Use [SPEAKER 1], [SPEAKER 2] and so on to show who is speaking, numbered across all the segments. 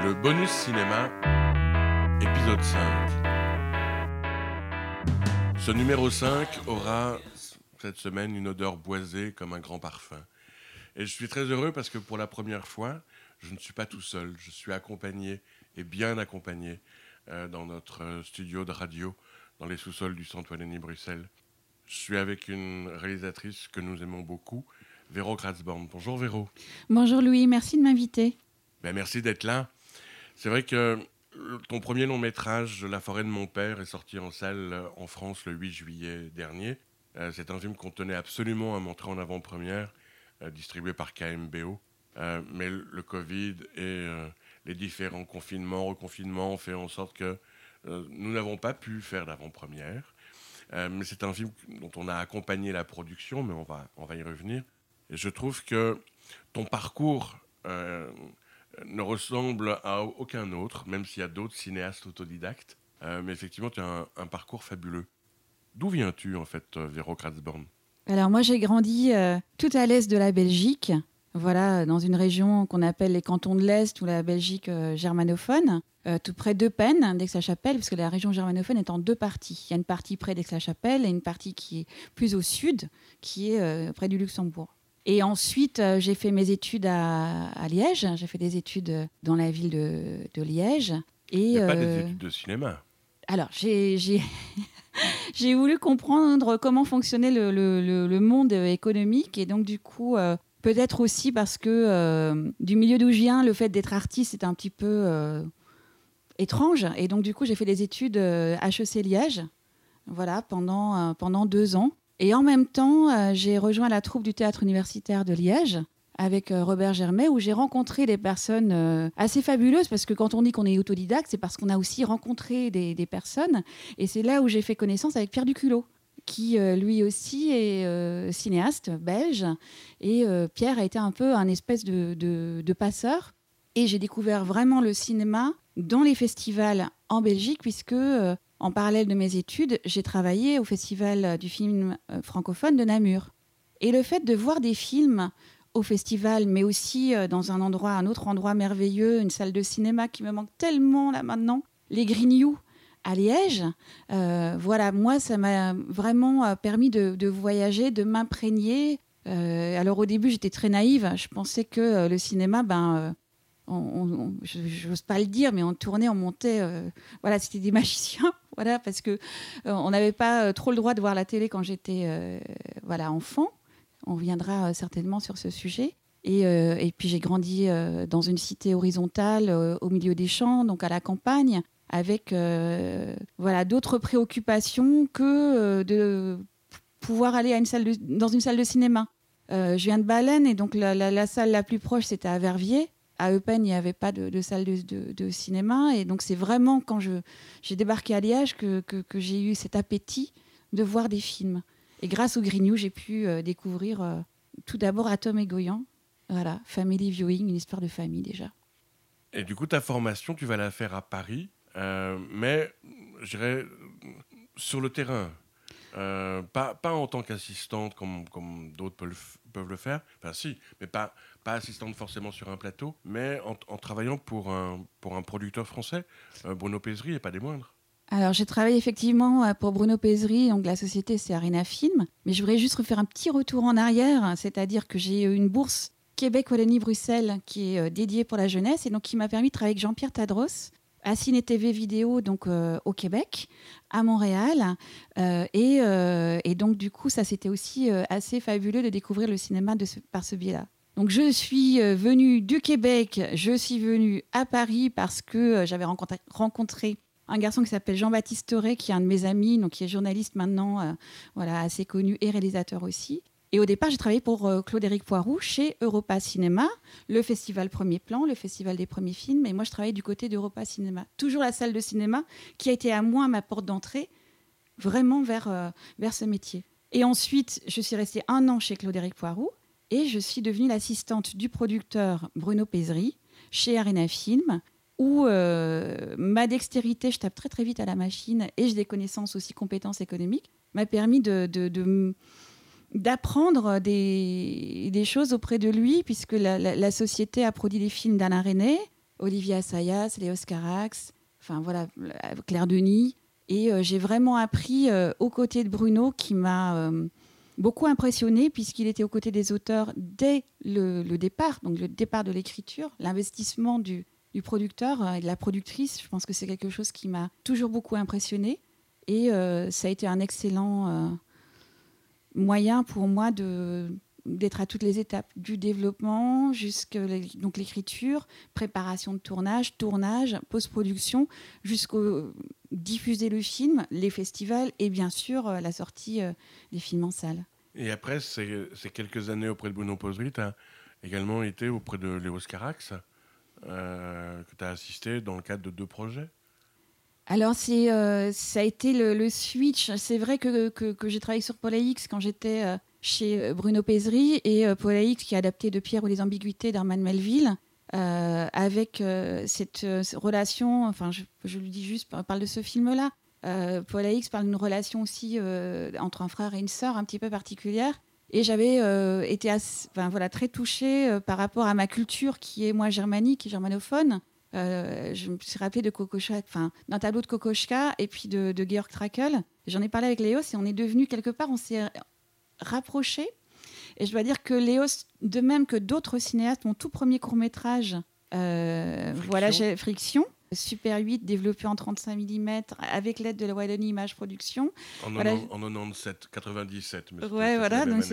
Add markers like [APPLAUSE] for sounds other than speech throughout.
[SPEAKER 1] Le bonus cinéma, épisode 5. Ce numéro 5 aura cette semaine une odeur boisée comme un grand parfum. Et je suis très heureux parce que pour la première fois, je ne suis pas tout seul. Je suis accompagné et bien accompagné euh, dans notre studio de radio dans les sous-sols du Centre Wallonie Bruxelles. Je suis avec une réalisatrice que nous aimons beaucoup, Véro Kratzborn. Bonjour Véro.
[SPEAKER 2] Bonjour Louis, merci de m'inviter.
[SPEAKER 1] Ben, merci d'être là. C'est vrai que ton premier long métrage, La forêt de mon père, est sorti en salle euh, en France le 8 juillet dernier. Euh, c'est un film qu'on tenait absolument à montrer en avant-première, euh, distribué par KMBO. mais le Covid et les différents confinements, reconfinements ont fait en sorte que nous n'avons pas pu faire d'avant-première. mais c'est un film dont on a accompagné la production, mais on va, on va y revenir. Et je trouve que ton parcours ne ressemble à aucun autre, même s'il y a d'autres cinéastes autodidactes. Euh, mais effectivement, tu as un, parcours fabuleux. D'où viens-tu, en fait, euh, Véro Kratzborn?
[SPEAKER 2] Alors, moi, j'ai grandi euh, tout à l'est de la Belgique, voilà, dans une région qu'on appelle les cantons de l'Est ou la Belgique germanophone, tout près d'Eupen, d'Aix-la-Chapelle, parce que la région germanophone est en deux parties. Il y a une partie près d'Aix-la-Chapelle et une partie qui est plus au sud, qui est près du Luxembourg. Et ensuite, euh, j'ai fait mes études à, Liège. J'ai fait des études dans la ville de, Liège.
[SPEAKER 1] Et, pas des euh, études de cinéma.
[SPEAKER 2] Alors, j'ai, [LAUGHS] voulu comprendre comment fonctionnait le, le, monde économique. Et donc, du coup, euh, peut-être aussi parce que du milieu d'où je viens, le fait d'être artiste est un petit peu étrange. Et donc, du coup, j'ai fait des études HEC Liège. Voilà, pendant, pendant deux ans. Et en même temps, euh, j'ai rejoint la troupe du théâtre universitaire de Liège avec euh, Robert Germain, où j'ai rencontré des personnes euh, assez fabuleuses, parce que quand on dit qu'on est autodidacte, c'est parce qu'on a aussi rencontré des, personnes. Et c'est là où j'ai fait connaissance avec Pierre Duculot, qui lui aussi est cinéaste belge. Et Pierre a été un peu un espèce de, de passeur. Et j'ai découvert vraiment le cinéma dans les festivals en Belgique, puisque en parallèle de mes études, j'ai travaillé au Festival du film euh, francophone de Namur. Et le fait de voir des films au festival, mais aussi euh, dans un endroit, un autre endroit merveilleux, une salle de cinéma qui me manque tellement là maintenant, les Grignoux à Liège. Euh, voilà, moi, ça m'a vraiment permis de, voyager, de m'imprégner. alors au début, j'étais très naïve. Je pensais que le cinéma, ben, je n'ose pas le dire, mais on tournait, on montait, voilà, c'était des [LAUGHS] magiciens, voilà, parce que euh, on n'avait pas euh, trop le droit de voir la télé quand j'étais, voilà, enfant. On viendra certainement sur ce sujet. Et, et puis j'ai grandi dans une cité horizontale, au milieu des champs, donc à la campagne, avec voilà d'autres préoccupations que de pouvoir aller à une salle dans une salle de cinéma. je viens de Baleine et donc la, la salle la plus proche c'était à Verviers à Eupen, il n'y avait pas de, salle de, cinéma. Et donc, c'est vraiment quand j'ai débarqué à Liège que, j'ai eu cet appétit de voir des films. Et grâce au Grignou, j'ai pu euh, découvrir euh, tout d'abord Atom et Goyan. Voilà, Family Viewing, une histoire de famille déjà.
[SPEAKER 1] Et du coup, ta formation, tu vas la faire à Paris, euh, mais je dirais sur le terrain. Pas, pas en tant qu'assistante comme, d'autres peuvent, le faire. Enfin, si, mais pas, assistante forcément sur un plateau, mais en, travaillant pour un, producteur français, euh, Bruno Pézery, et pas des moindres.
[SPEAKER 2] Alors, j'ai travaillé effectivement euh, pour Bruno Pézery, donc la société c'est Arena Film, mais je voudrais juste refaire un petit retour en arrière, c'est-à-dire que j'ai eu une bourse Québec-Wallonie-Bruxelles qui est euh, dédiée pour la jeunesse et donc qui m'a permis de travailler avec Jean-Pierre Tadros à Ciné TV Vidéo donc au Québec, à Montréal, et, et, donc du coup ça c'était aussi assez fabuleux de découvrir le cinéma de par ce biais-là. Donc je suis euh, venue du Québec, je suis venue à Paris parce que euh, j'avais rencontré, un garçon qui s'appelle Jean-Baptiste Toré, qui est un de mes amis, donc qui est journaliste maintenant, euh, voilà, assez connu et réalisateur aussi. Et au départ, j'ai travaillé pour Claude-Éric Poiroux chez Europa Cinéma, le festival Premier Plan, le festival des premiers films. Et moi, je travaillais du côté d'Europa Cinéma. Toujours la salle de cinéma qui a été à moi ma porte d'entrée, vraiment vers, vers ce métier. Et ensuite, je suis restée un an chez Claude-Éric Poiroux. Et je suis devenue l'assistante du producteur Bruno Pézery chez Arena Film, où euh, ma dextérité, je tape très très vite à la machine, et j'ai des connaissances aussi compétences économiques, m'a permis de, d'apprendre des, choses auprès de lui, puisque la, société a produit des films d'Alain René, Olivier Assayas, Léos Carax, enfin voilà, Claire Denis. Et j'ai vraiment appris aux côtés de Bruno qui m'a beaucoup impressionné puisqu'il était aux côtés des auteurs dès le, départ, donc le départ de l'écriture, l'investissement du, producteur et de la productrice. Je pense que c'est quelque chose qui m'a toujours beaucoup impressionné. Et ça a été un excellent moyen pour moi d'être à toutes les étapes du développement jusqu'à donc l'écriture, préparation de tournage, tournage, post-production, jusqu'au diffuser le film, les festivals et bien sûr euh, la sortie euh, des films en salle.
[SPEAKER 1] Et après ces, quelques années auprès de Bruno Posri, tu as également été auprès de Léo Carax, euh, que tu as assisté dans le cadre de deux projets?
[SPEAKER 2] Alors, euh, ça a été le, switch. C'est vrai que, que, j'ai travaillé sur Paul X quand j'étais euh, chez euh, Bruno Pézri et Paul X qui a adapté De Pierre ou les ambiguïtés d'Herman Melville. avec cette relation, enfin je, je, lui dis juste, parle de ce film-là. Paul X parle d'une relation aussi entre un frère et une sœur un petit peu particulière. Et j'avais été voilà, très touchée par rapport à ma culture qui est moi germanique et germanophone. Euh, je me suis rappelé de Kokoschka, enfin d'un tableau de Kokoschka et puis de, Georg Trakl. J'en ai parlé avec Léos et on est devenu quelque part, on s'est rapprochés. Et je dois dire que Léos, de même que d'autres cinéastes, mon tout premier court métrage, euh, voilà, Friction, Super 8 développé en 35 mm avec l'aide de la Wallonie Image Production.
[SPEAKER 1] En, voilà. en 97, 97.
[SPEAKER 2] ouais, voilà, donc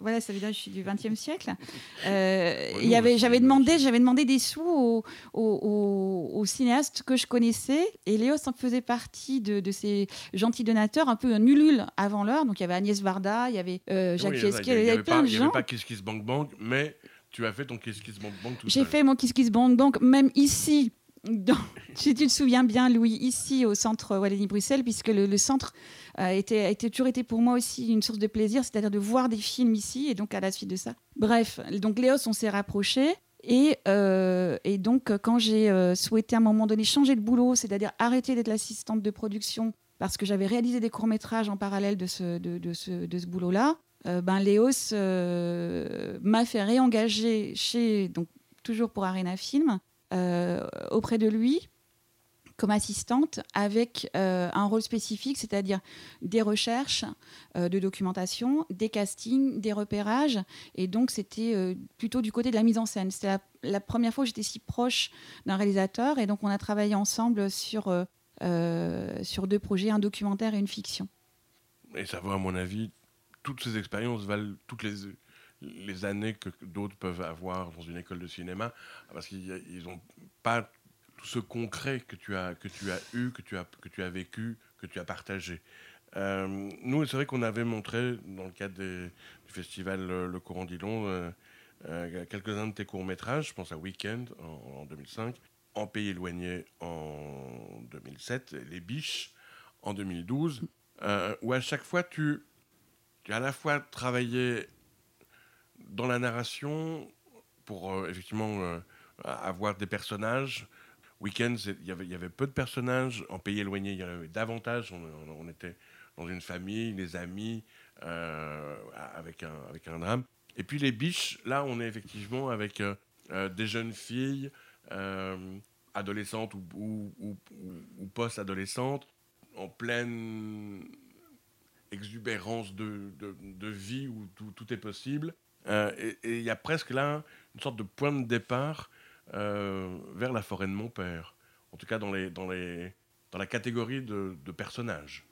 [SPEAKER 2] voilà, ça veut dire que je suis du 20e [LAUGHS] siècle. Euh, y avait, j'avais demandé, j'avais demandé des sous aux, aux, cinéastes que je connaissais et Léos en faisait partie de, de, ces gentils donateurs, un peu un ulule avant l'heure. Donc il y avait Agnès Varda, il y avait euh, Jacques Fieschi, il y, avait plein de gens. Il n'y avait
[SPEAKER 1] pas Kiss Kiss Bank Bank, mais tu as fait ton Kiss Kiss Bank Bank tout
[SPEAKER 2] J'ai fait mon Kiss Kiss Bank Bank, même ici [LAUGHS] si tu te souviens bien, Louis, ici au centre Wallonie-Bruxelles, puisque le, centre a, été, a toujours été pour moi aussi une source de plaisir, c'est-à-dire de voir des films ici, et donc à la suite de ça. Bref, donc Léos, on s'est rapprochés. Et, euh, donc, quand j'ai euh, souhaité à un moment donné changer de boulot, c'est-à-dire arrêter d'être l'assistante de production, parce que j'avais réalisé des courts-métrages en parallèle de ce, de, ce, boulot-là, euh, ben Léos m'a fait réengager chez, donc toujours pour Arena Film, euh, auprès de lui comme assistante avec euh, un rôle spécifique, c'est-à-dire des recherches euh, de documentation, des castings, des repérages. Et donc, c'était plutôt du côté de la mise en scène. C'était la, première fois que j'étais si proche d'un réalisateur. Et donc, on a travaillé ensemble sur, sur deux projets, un documentaire et une fiction.
[SPEAKER 1] Et ça va, à mon avis, toutes ces expériences valent toutes les les années que d'autres peuvent avoir dans une école de cinéma, parce qu'ils n'ont pas tout ce concret que tu as, que tu as eu, que tu as, que tu as vécu, que tu as partagé. Euh, nous, c'est vrai qu'on avait montré, dans le cadre du festival Le Courant d'Ilon, euh, euh, quelques-uns de tes courts-métrages. Je pense à Weekend en, 2005, En Pays éloigné en 2007, Les Biches en 2012, où à chaque fois tu, tu as à la fois travaillé dans la narration, pour euh, effectivement euh, avoir des personnages, Weekend, il y avait, y avait peu de personnages. En pays éloigné, il y en avait davantage. On, était dans une famille, des amis, euh, avec, un, avec un drame. Et puis les biches, là, on est effectivement avec des jeunes filles, adolescentes ou, post-adolescentes, en pleine exubérance de, de, vie où tout, est possible. Euh, et il y a presque là une sorte de point de départ euh, vers la forêt de mon père. En tout cas, dans, la catégorie de, personnages.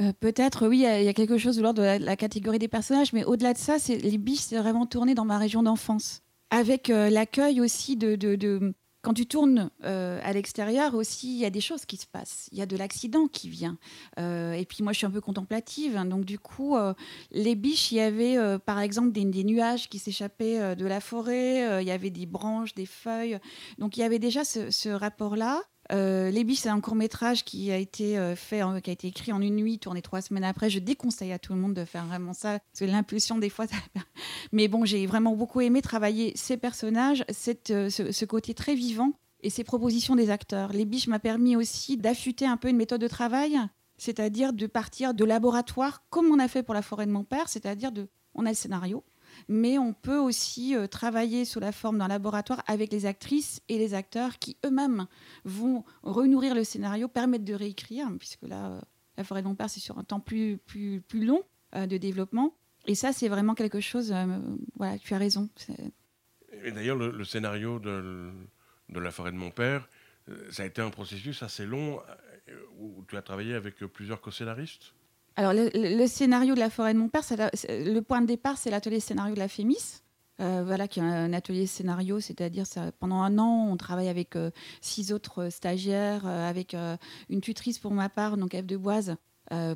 [SPEAKER 2] Euh, peut-être, oui, il y, a quelque chose de l'ordre de la, catégorie des personnages, mais au-delà de ça, les biches, c'est vraiment tourné dans ma région d'enfance. Avec l'accueil aussi de, quand tu tournes euh, à l'extérieur aussi, il y a des choses qui se passent. Il y a de l'accident qui vient. Euh, et puis moi, je suis un peu contemplative. Hein. donc du coup, euh, les biches, il y avait par exemple des, nuages qui s'échappaient de la forêt. il y avait des branches, des feuilles. Donc il y avait déjà ce rapport-là. Euh, les biches, c'est un court métrage qui a été euh, fait, qui a été écrit en une nuit, tourné trois semaines après. Je déconseille à tout le monde de faire vraiment ça, parce que l'impulsion des fois. [LAUGHS] Ça... Mais bon, j'ai vraiment beaucoup aimé travailler ces personnages, cette, euh, ce, côté très vivant et ces propositions des acteurs. Les biches m'a permis aussi d'affûter un peu une méthode de travail, c'est-à-dire de partir de laboratoire, comme on a fait pour la forêt de mon père, c'est-à-dire de, on a le scénario, mais on peut aussi travailler sous la forme d'un laboratoire avec les actrices et les acteurs qui eux-mêmes vont renourrir le scénario, permettre de réécrire, puisque là, la forêt de mon père, c'est sur un temps plus, plus, plus long de développement. Et ça, c'est vraiment quelque chose. voilà, tu as raison.
[SPEAKER 1] Et d'ailleurs, le, scénario de, de, La forêt de mon père, ça a été un processus assez long où tu as travaillé avec plusieurs co-scénaristes?
[SPEAKER 2] Alors, le, scénario de La forêt de mon père, le point de départ, c'est l'atelier scénario de la FEMIS. Euh, voilà, qui est un atelier scénario, c'est-à-dire pendant un an, on travaille avec euh, six autres stagiaires, euh, avec une tutrice pour ma part, donc Eve de Boise,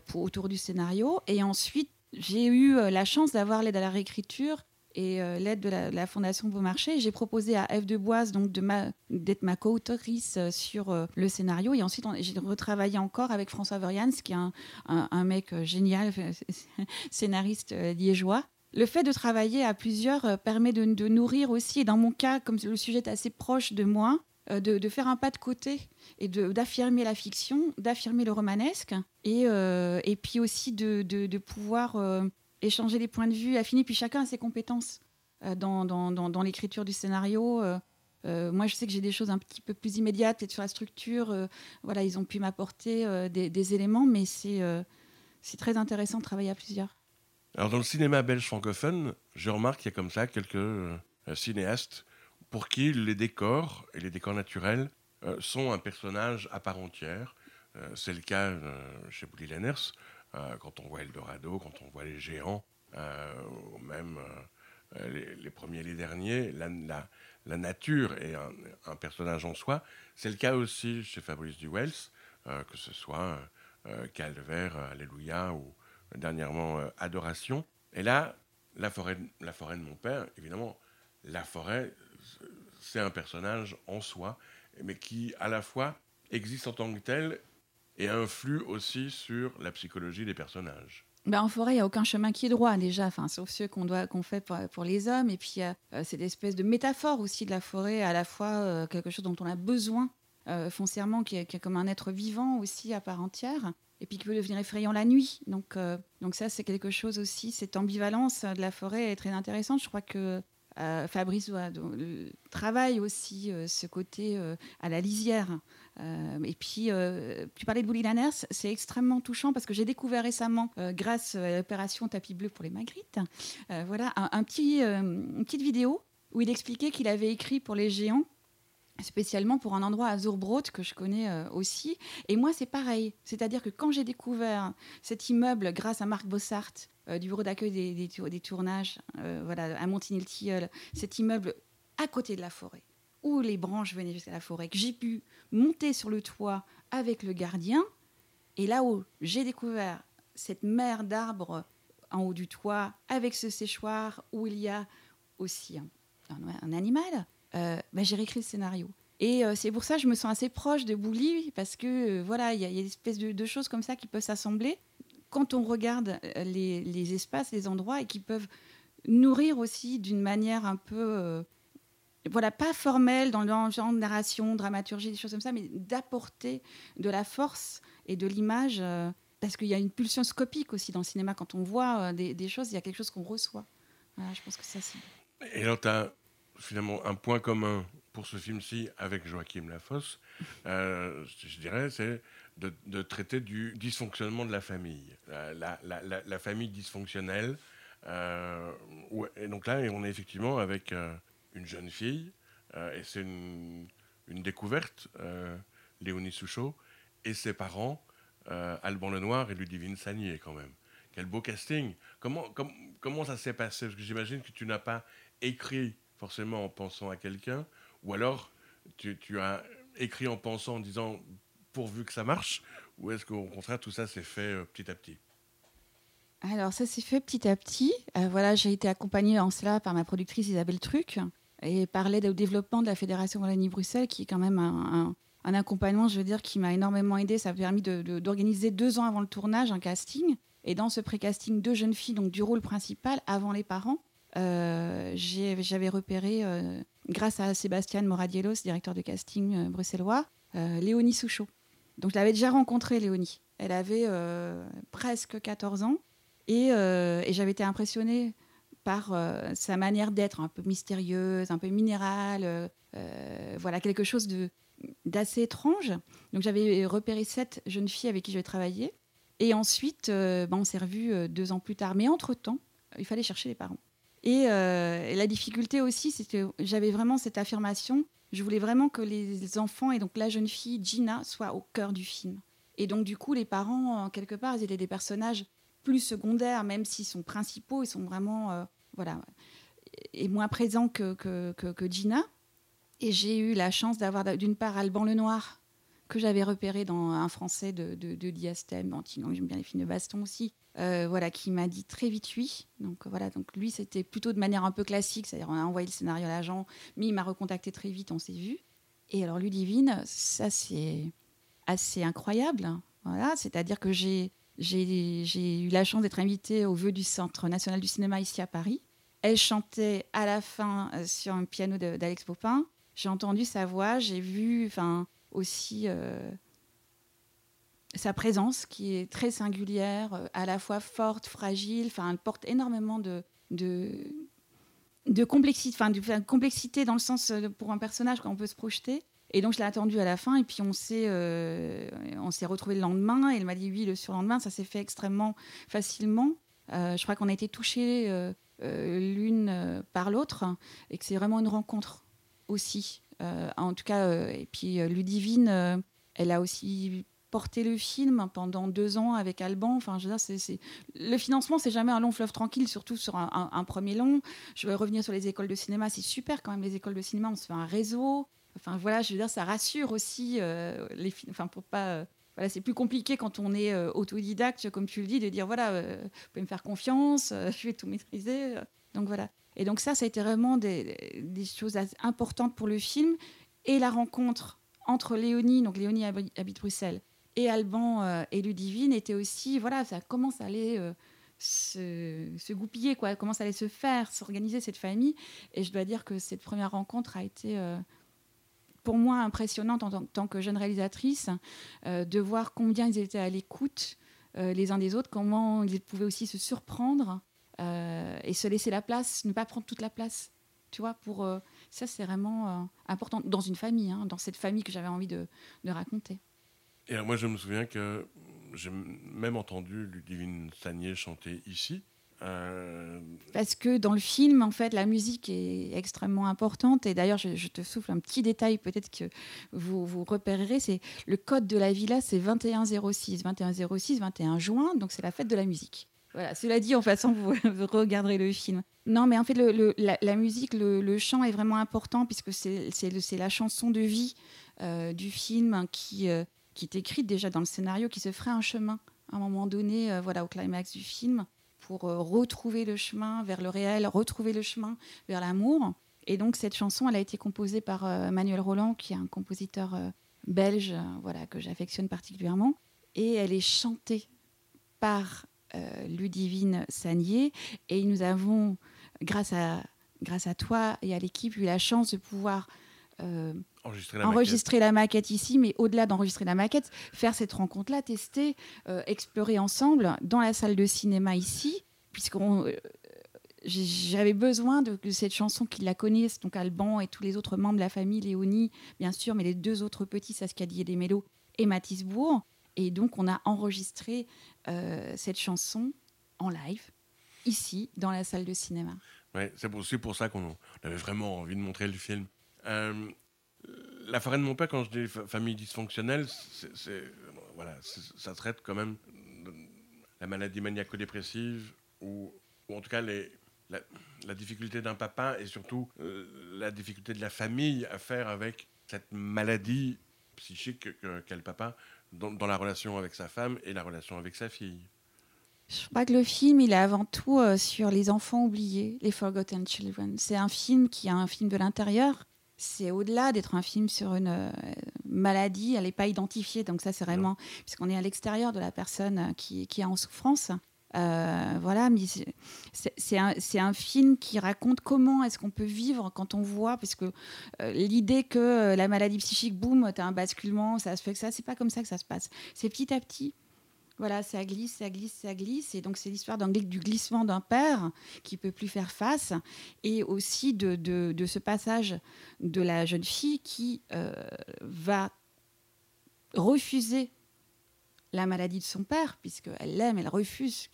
[SPEAKER 2] pour, autour du scénario. Et ensuite, j'ai eu la chance d'avoir l'aide à la réécriture et euh, l'aide de la, Fondation Beaumarchais. J'ai proposé à Eve de Boise donc d'être ma co-autrice euh, sur euh, le scénario. Et ensuite, j'ai retravaillé encore avec François Verians, qui est un, mec génial, [LAUGHS] scénariste liégeois. Le fait de travailler à plusieurs permet de, nourrir aussi, et dans mon cas, comme le sujet est assez proche de moi, de, faire un pas de côté et d'affirmer la fiction, d'affirmer le romanesque, et, puis aussi de pouvoir échanger les points de vue affinés, puis chacun a ses compétences euh, dans, dans, dans, l'écriture du scénario. Euh, euh, moi, je sais que j'ai des choses un petit peu plus immédiates, peut-être sur la structure. voilà, ils ont pu m'apporter des, éléments, mais c'est c'est très intéressant de travailler à plusieurs.
[SPEAKER 1] Alors, dans le cinéma belge francophone, je remarque qu'il y a comme ça quelques cinéastes pour qui les décors et les décors naturels sont un personnage à part entière. c'est le cas chez Bouli Lenners. Euh, quand on voit Eldorado, quand on voit les géants, euh, ou même euh, les, premiers et les derniers, la, nature est un, personnage en soi. C'est le cas aussi chez Fabrice Duwels, que ce soit Calvaire, Alléluia ou dernièrement Adoration. Et là, la forêt, la forêt de mon père, évidemment, la forêt, c'est un personnage en soi, mais qui à la fois existe en tant que tel et influe aussi sur la psychologie des personnages.
[SPEAKER 2] Ben en forêt, il n'y a aucun chemin qui est droit déjà, enfin, sauf ceux qu'on qu'on fait pour, les hommes. Et puis, euh, c'est l'espèce de métaphore aussi de la forêt, à la fois euh, quelque chose dont on a besoin euh, foncièrement, qui est, comme un être vivant aussi à part entière, et puis qui peut devenir effrayant la nuit. Donc, donc ça, c'est quelque chose aussi, cette ambivalence de la forêt est très intéressante. Je crois que Fabrice travaille aussi ce côté à la lisière euh, et puis, euh, tu parlais de Bully Lanners, c'est extrêmement touchant parce que j'ai découvert récemment, euh, grâce à l'opération Tapis Bleu pour les Magritte, voilà, un, petit, une petite vidéo où il expliquait qu'il avait écrit pour les géants spécialement pour un endroit à Zurbrot que je connais aussi. Et moi, c'est pareil. C'est-à-dire que quand j'ai découvert cet immeuble grâce à Marc Bossart du bureau d'accueil des, des, tournages voilà, à Montigny-le-Tilleul, cet immeuble à côté de la forêt, où les branches venaient jusqu'à la forêt, que j'ai pu monter sur le toit avec le gardien. Et là où j'ai découvert cette mer d'arbres en haut du toit, avec ce séchoir où il y a aussi un, animal, euh, bah, j'ai réécrit le scénario. Et euh, c'est pour ça que je me sens assez proche de Bouli, parce que euh, voilà, il y, a une espèce de, choses comme ça qui peuvent s'assembler quand on regarde les, les, espaces, les endroits, et qui peuvent nourrir aussi d'une manière un peu voilà, pas formel dans le genre de narration, dramaturgie, des choses comme ça, mais d'apporter de la force et de l'image, euh, parce qu'il y a une pulsion scopique aussi dans le cinéma. Quand on voit euh, des, choses, il y a quelque chose qu'on reçoit. je pense que ça, c'est.
[SPEAKER 1] Et alors, tu as finalement un point commun pour ce film-ci avec Joachim Lafosse, [LAUGHS] euh, je dirais, c'est de, traiter du dysfonctionnement de la famille, la, famille dysfonctionnelle. et donc là, on est effectivement avec une jeune fille, euh, et c'est une, découverte, euh, Léonie Souchot, et ses parents, euh, Alban Lenoir et Ludivine Sagnier, quand même. Quel beau casting Comment, comment ça s'est passé? Parce que j'imagine que tu n'as pas écrit forcément en pensant à quelqu'un, ou alors tu, as écrit en pensant, en disant pourvu que ça marche, ou est-ce qu'au contraire tout ça s'est fait petit à petit?
[SPEAKER 2] Alors ça s'est fait petit à petit. voilà, j'ai été accompagnée en cela par ma productrice Isabelle Truc, et parlait au développement de la Fédération Wallonie-Bruxelles, qui est quand même un, accompagnement, je veux dire, qui m'a énormément aidé. Ça a permis d'organiser deux ans avant le tournage un casting. Et dans ce pré-casting, deux jeunes filles, donc du rôle principal, avant les parents, euh, j'avais repéré, euh, grâce à Sébastien Moradielos, directeur de casting euh, bruxellois, Léonie Souchot. Donc je l'avais déjà rencontrée, Léonie. Elle avait presque 14 ans. Et j'avais été impressionnée par sa manière d'être un peu mystérieuse, un peu minérale, voilà, quelque chose de d'assez étrange. Donc j'avais repéré sept jeunes filles avec qui je vais travailler. Et ensuite, ben, on s'est revus deux ans plus tard. Mais entre-temps, il fallait chercher les parents. Et, et la difficulté aussi, c'est que j'avais vraiment cette affirmation. Je voulais vraiment que les enfants et donc la jeune fille, Gina, soient au cœur du film. Et donc, du coup, les parents, quelque part, ils étaient des personnages plus secondaires, même s'ils sont principaux, ils sont vraiment, euh, voilà, et moins présents que, que, Gina. Et j'ai eu la chance d'avoir, d'une part, Alban Lenoir, que j'avais repéré dans un français de, de, de Diastème, j'aime bien les films de baston aussi, euh, voilà, qui m'a dit très vite oui. Donc voilà, donc lui c'était plutôt de manière un peu classique, c'est-à-dire on a envoyé le scénario à l'agent, mais il m'a recontacté très vite, on s'est vu. Et alors Ludivine, ça c'est assez incroyable. Voilà, c'est-à-dire que j'ai j'ai eu la chance d'être invitée au vœu du Centre national du cinéma ici à Paris. Elle chantait à la fin euh, sur un piano d'Alex Popin. J'ai entendu sa voix, j'ai vu aussi euh, sa présence qui est très singulière, euh, à la fois forte, fragile. Enfin, elle porte énormément de, de, complexité, enfin, de complexité dans le sens pour un personnage qu'on peut se projeter. Et donc, je l'ai attendu à la fin, et puis on s'est, euh, on s'est retrouvé le lendemain, et elle m'a dit oui, le surlendemain, ça s'est fait extrêmement facilement. Euh, je crois qu'on a été touchés euh, l'une par l'autre, et que c'est vraiment une rencontre aussi. en tout cas, et puis Ludivine, elle a aussi porté le film pendant deux ans avec Alban. Enfin, je veux dire, c'est, le financement, c'est jamais un long fleuve tranquille, surtout sur un, un, premier long. Je vais revenir sur les écoles de cinéma. C'est super quand même les écoles de cinéma. On se fait un réseau. Enfin voilà, je veux dire, ça rassure aussi euh, les Enfin pour pas. Euh, voilà, c'est plus compliqué quand on est euh, autodidacte, comme tu le dis, de dire voilà, vous pouvez me faire confiance, [LAUGHS] je vais tout maîtriser. donc voilà. Et donc ça, ça a été vraiment des, choses importantes pour le film et la rencontre entre Léonie, donc Léonie habite Bruxelles, et Alban et Ludivine était aussi voilà, ça commence à aller se, se, goupiller, quoi, comment ça allait se faire, s'organiser cette famille. Et je dois dire que cette première rencontre a été pour moi impressionnante en tant, que jeune réalisatrice euh, de voir combien ils étaient à l'écoute euh, les uns des autres, comment ils pouvaient aussi se surprendre euh, et se laisser la place, ne pas prendre toute la place. Tu vois, pour ça, c'est vraiment important dans une famille, hein, dans cette famille que j'avais envie de, raconter.
[SPEAKER 1] Et moi, je me souviens que j'ai même entendu Ludivine Sagné chanter ici.
[SPEAKER 2] Euh, Parce que dans le film, en fait, la musique est extrêmement importante. Et d'ailleurs, je, te souffle un petit détail, peut-être que vous, vous repérerez. C'est le code de la villa, c'est 2106, 2106, 21 juin. Donc c'est la fête de la musique. Voilà. Cela dit, en façon, [LAUGHS] vous, regarderez le film. Non, mais en fait, la, musique, le, chant est vraiment important puisque c'est la chanson de vie euh, du film qui, euh, qui est écrite déjà dans le scénario, qui se ferait un chemin à un moment donné, voilà, au climax du film pour euh, retrouver le chemin vers le réel, retrouver le chemin vers l'amour. Et donc cette chanson, elle a été composée par euh, Manuel Roland, qui est un compositeur euh, belge, voilà, que j'affectionne particulièrement. Et elle est chantée par Ludivine Sagnier. Et nous avons, grâce à, grâce à toi et à l'équipe, eu la chance de pouvoir enregistrer, la, maquette. ici, mais au-delà d'enregistrer la maquette, faire cette rencontre-là, tester, euh, explorer ensemble dans la salle de cinéma ici, puisqu'on euh, j'avais besoin de, cette chanson qu'ils la connaissent, donc Alban et tous les autres membres de la famille, Léonie, bien sûr, mais les deux autres petits, Saskadi et Mélos, et Matisbourg. Et donc, on a enregistré euh, cette chanson en live, ici, dans la salle de cinéma.
[SPEAKER 1] Ouais, c'est aussi pour ça qu'on avait vraiment envie de montrer le film. La forêt de mon père, quand je dis famille dysfonctionnelle, ça traite quand même la maladie maniaco-dépressive ou, en tout cas la, difficulté d'un papa et surtout euh, la difficulté de la famille à faire avec cette maladie psychique qu'a le papa dans, la relation avec sa femme et la relation avec sa fille.
[SPEAKER 2] Je crois que le film, il est avant tout euh, sur les enfants oubliés, les Forgotten Children. C'est un film qui est un film de l'intérieur c'est au-delà d'être un film sur une euh, maladie, elle n'est pas identifiée. Donc ça, c'est vraiment, puisqu'on est à l'extérieur de la personne euh, qui, qui est en souffrance. Euh, voilà, mais c'est un, un, film qui raconte comment est-ce qu'on peut vivre quand on voit, parce que l'idée que la maladie psychique, boum, tu as un basculement, ça se fait que ça, c'est pas comme ça que ça se passe. C'est petit à petit. Voilà, ça glisse, ça glisse, ça glisse. Et donc, c'est l'histoire du glissement d'un père qui peut plus faire face et aussi de, ce passage de la jeune fille qui euh, va refuser la maladie de son père, puisqu'elle l'aime, elle refuse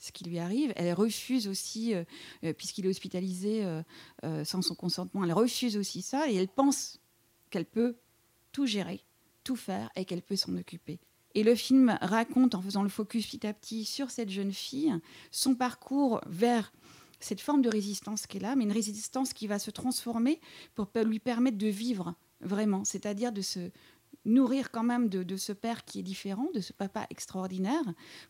[SPEAKER 2] ce qui lui arrive. Elle refuse aussi, euh, euh, puisqu'il est hospitalisé sans son consentement, elle refuse aussi ça et elle pense qu'elle peut tout gérer, tout faire et qu'elle peut s'en occuper. Et le film raconte, en faisant le focus petit à petit sur cette jeune fille, son parcours vers cette forme de résistance qu'elle a, mais une résistance qui va se transformer pour lui permettre de vivre vraiment, c'est-à-dire de se nourrir quand même de, ce père qui est différent, de ce papa extraordinaire,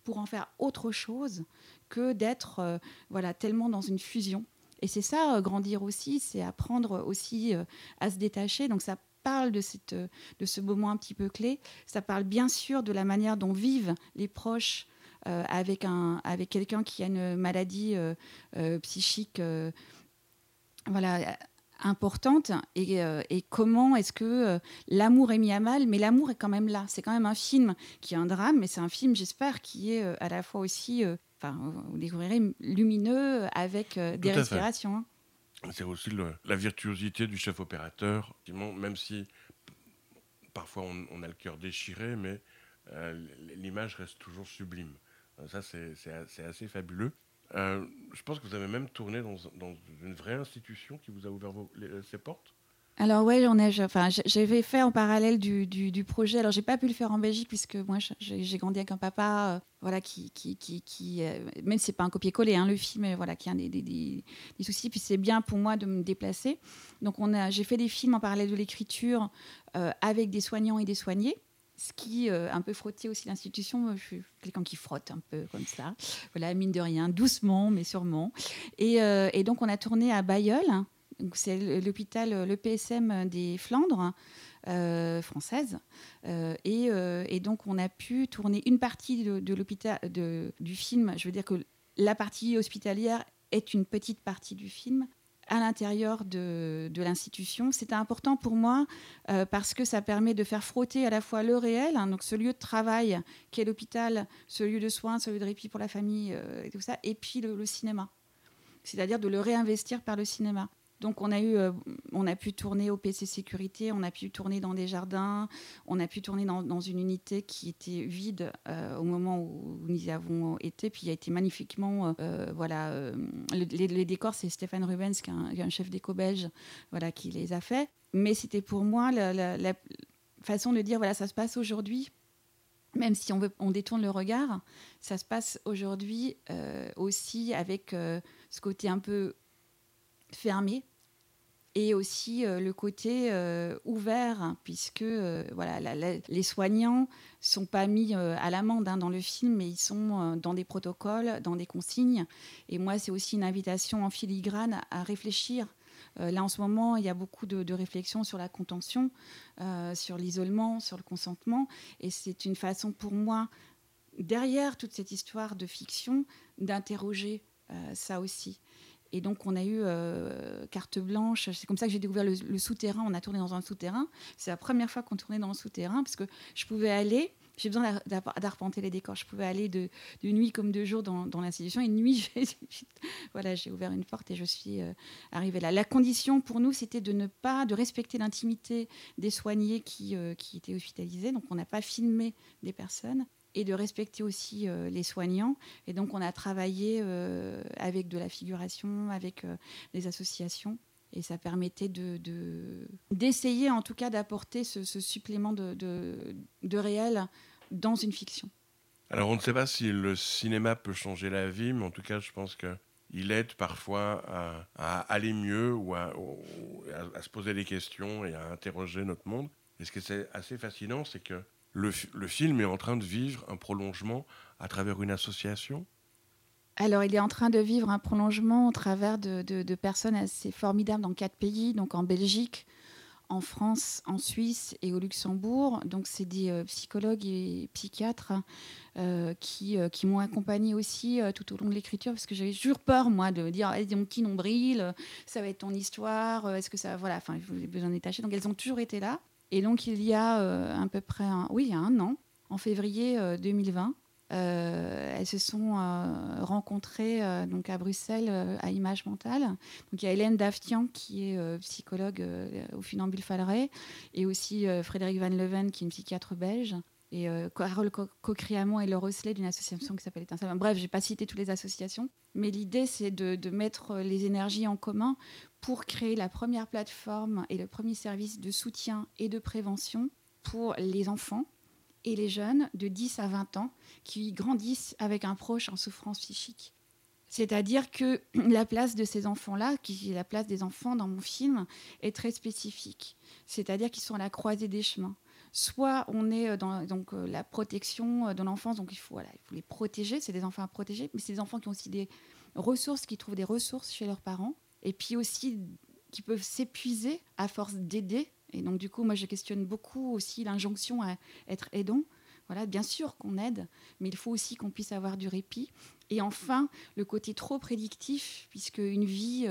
[SPEAKER 2] pour en faire autre chose que d'être euh, voilà tellement dans une fusion. Et c'est ça, euh, grandir aussi, c'est apprendre aussi euh, à se détacher. Donc ça parle de, cette, de ce moment un petit peu clé. Ça parle bien sûr de la manière dont vivent les proches euh, avec, un, avec quelqu'un qui a une maladie euh, euh, psychique voilà, importante et, et comment est-ce que l'amour est mis à mal, mais l'amour est quand même là. C'est quand même un film qui est un drame, mais c'est un film, j'espère, qui est à la fois aussi, enfin, vous découvrirez, lumineux avec des respirations. Hein.
[SPEAKER 1] C'est aussi la virtuosité du chef opérateur, même si parfois on, a le cœur déchiré, mais euh, l'image reste toujours sublime. Euh, ça, c'est assez fabuleux. Euh, je pense que vous avez même tourné dans, une vraie institution qui vous a ouvert ses portes.
[SPEAKER 2] Alors ouais, j'en ai. Enfin, j'avais fait en parallèle du, du, projet. Alors j'ai pas pu le faire en Belgique puisque moi j'ai grandi avec un papa, euh, voilà, qui, qui, qui, qui euh, même si c'est pas un copier-coller, hein, le film, voilà, qui a des, des, des, soucis. Puis c'est bien pour moi de me déplacer. Donc on a, j'ai fait des films en parallèle de l'écriture euh, avec des soignants et des soignés ce qui un peu frottait aussi l'institution. Je suis quelqu'un qui frotte un peu comme ça. Voilà, mine de rien, doucement, mais sûrement. Et, et donc, on a tourné à Bayeul, c'est l'hôpital, le PSM des Flandres. Euh, française. Euh, euh, et, donc, on a pu tourner une partie de, l'hôpital du film. Je veux dire que la partie hospitalière est une petite partie du film à l'intérieur de, l'institution. C'était important pour moi parce que ça permet de faire frotter à la fois le réel, hein, donc ce lieu de travail qu'est l'hôpital, ce lieu de soins, ce lieu de répit pour la famille et tout ça, et puis le cinéma. C'est-à-dire de le réinvestir par le cinéma. Donc on a eu, euh, on a pu tourner au PC sécurité, on a pu tourner dans des jardins, on a pu tourner dans, une unité qui était vide euh, au moment où nous y avons été, puis il a été magnifiquement, euh, voilà, les, décors c'est Stéphane Rubens qui est un, chef d'éco belge, voilà, qui les a fait. Mais c'était pour moi la, façon de dire, voilà, ça se passe aujourd'hui. Même si on, veut, on détourne le regard, ça se passe aujourd'hui aussi avec ce côté un peu fermé et aussi euh, le côté euh, ouvert, puisque euh, voilà, les soignants sont pas mis à l'amende hein, dans le film, mais ils sont dans des protocoles, dans des consignes. Et moi, c'est aussi une invitation en filigrane à réfléchir. là, en ce moment, il y a beaucoup de réflexions sur la contention, sur l'isolement, sur le consentement. Et c'est une façon pour moi, derrière toute cette histoire de fiction, d'interroger ça aussi. Et donc, on a eu euh, carte blanche. C'est comme ça que j'ai découvert le, souterrain. On a tourné dans un souterrain. C'est la première fois qu'on tournait dans le souterrain parce que je pouvais aller. J'ai besoin d'arpenter les décors. Je pouvais aller de, nuit comme de jour dans, l'institution. Et nuit, [LAUGHS] voilà, j'ai ouvert une porte et je suis euh, arrivée là. La condition pour nous, c'était de ne pas, de respecter l'intimité des soignés qui, euh, qui étaient hospitalisés. Donc, on n'a pas filmé des personnes et de respecter aussi euh, les soignants. Et donc, on a travaillé euh, avec de la figuration, avec euh, des associations. Et ça permettait de, d'essayer, en tout cas, d'apporter ce, supplément de, de, réel dans une fiction.
[SPEAKER 1] Alors, on ne sait pas si le cinéma peut changer la vie, mais en tout cas, je pense qu'il aide parfois à, aller mieux ou à, à, se poser des questions et à interroger notre monde. Et ce qui est assez fascinant, c'est que le, film est en train de vivre un prolongement à travers une association?
[SPEAKER 2] Alors, il est en train de vivre un prolongement au travers de, personnes assez formidables dans quatre pays, donc en Belgique, en France, en Suisse et au Luxembourg. Donc, c'est des euh, psychologues et psychiatres euh, qui, euh, qui m'ont accompagné aussi tout au long de l'écriture, parce que j'avais toujours peur, moi, de dire eh, mon petit nombril, ça va être ton histoire, est-ce que ça. Voilà, enfin, j'ai besoin détacher. Donc, elles ont toujours été là. Et donc, il y a euh, à peu près un, oui, un an, en février 2020, elles se sont rencontrées donc à Bruxelles à Image Mentale. Donc il y a Hélène Daftian qui est psychologue au Funambule Falleret et aussi Frédéric Van Leven qui est une psychiatre belge et euh, Carole Cocriamont et Laure Osselet d'une association qui s'appelle Étincelle. Bref, je n'ai pas cité toutes les associations, mais l'idée, c'est de, mettre les énergies en commun pour créer la première plateforme et le premier service de soutien et de prévention pour les enfants et les jeunes de 10 à 20 ans qui grandissent avec un proche en souffrance psychique. C'est-à-dire que [CLEARS THROAT] la place de ces enfants-là, qui est la place des enfants dans mon film, est très spécifique. C'est-à-dire qu'ils sont à la croisée des chemins soit on est euh, dans donc, euh, la protection euh, de l'enfance, donc il faut, il faut les protéger, c'est des enfants à protéger, mais c'est des enfants qui ont aussi des ressources, qui trouvent des ressources chez leurs parents, et puis aussi qui peuvent s'épuiser à force d'aider. Et donc du coup, moi je questionne beaucoup aussi l'injonction à être aidant. Voilà, bien sûr qu'on aide, mais il faut aussi qu'on puisse avoir du répit. Et enfin, le côté trop prédictif, puisque une vie,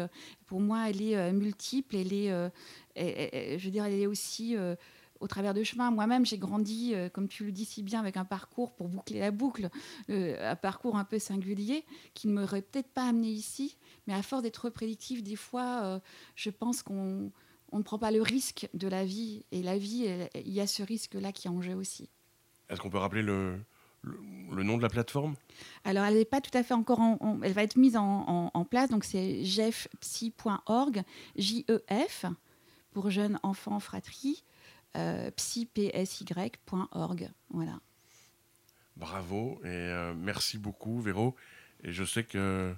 [SPEAKER 2] pour moi, elle est multiple, elle est, je veux dire, elle est aussi au travers de chemin. Moi-même, j'ai grandi, euh, comme tu le dis si bien, avec un parcours pour boucler la boucle, euh, un parcours un peu singulier qui ne m'aurait peut-être pas amené ici, mais à force d'être prédictif, des fois, euh, je pense qu'on ne prend pas le risque de la vie. Et la vie, il y a ce risque-là qui est en jeu aussi.
[SPEAKER 1] Est-ce qu'on peut rappeler le, le, nom de la plateforme?
[SPEAKER 2] Alors, elle n'est pas tout à fait encore en, Elle va être mise en, en place. Donc, c'est jeffpsy.org, J-E-F, pour jeunes enfants fratrie psypsy.org. Voilà.
[SPEAKER 1] Bravo et euh, merci beaucoup, Véro. Et je sais que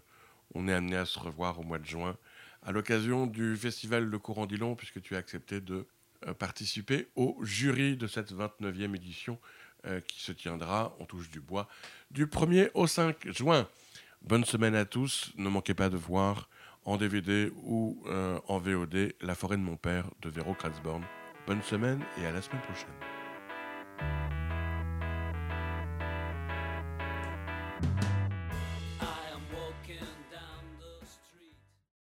[SPEAKER 1] on est amené à se revoir au mois de juin à l'occasion du festival de Courant-Dillon, puisque tu as accepté de euh, participer au jury de cette 29e édition qui se tiendra, on touche du bois, du 1er au 5 juin. Bonne semaine à tous. Ne manquez pas de voir en DVD ou en VOD La forêt de mon père de Véro Kratzborn. Bonne semaine et à la semaine prochaine.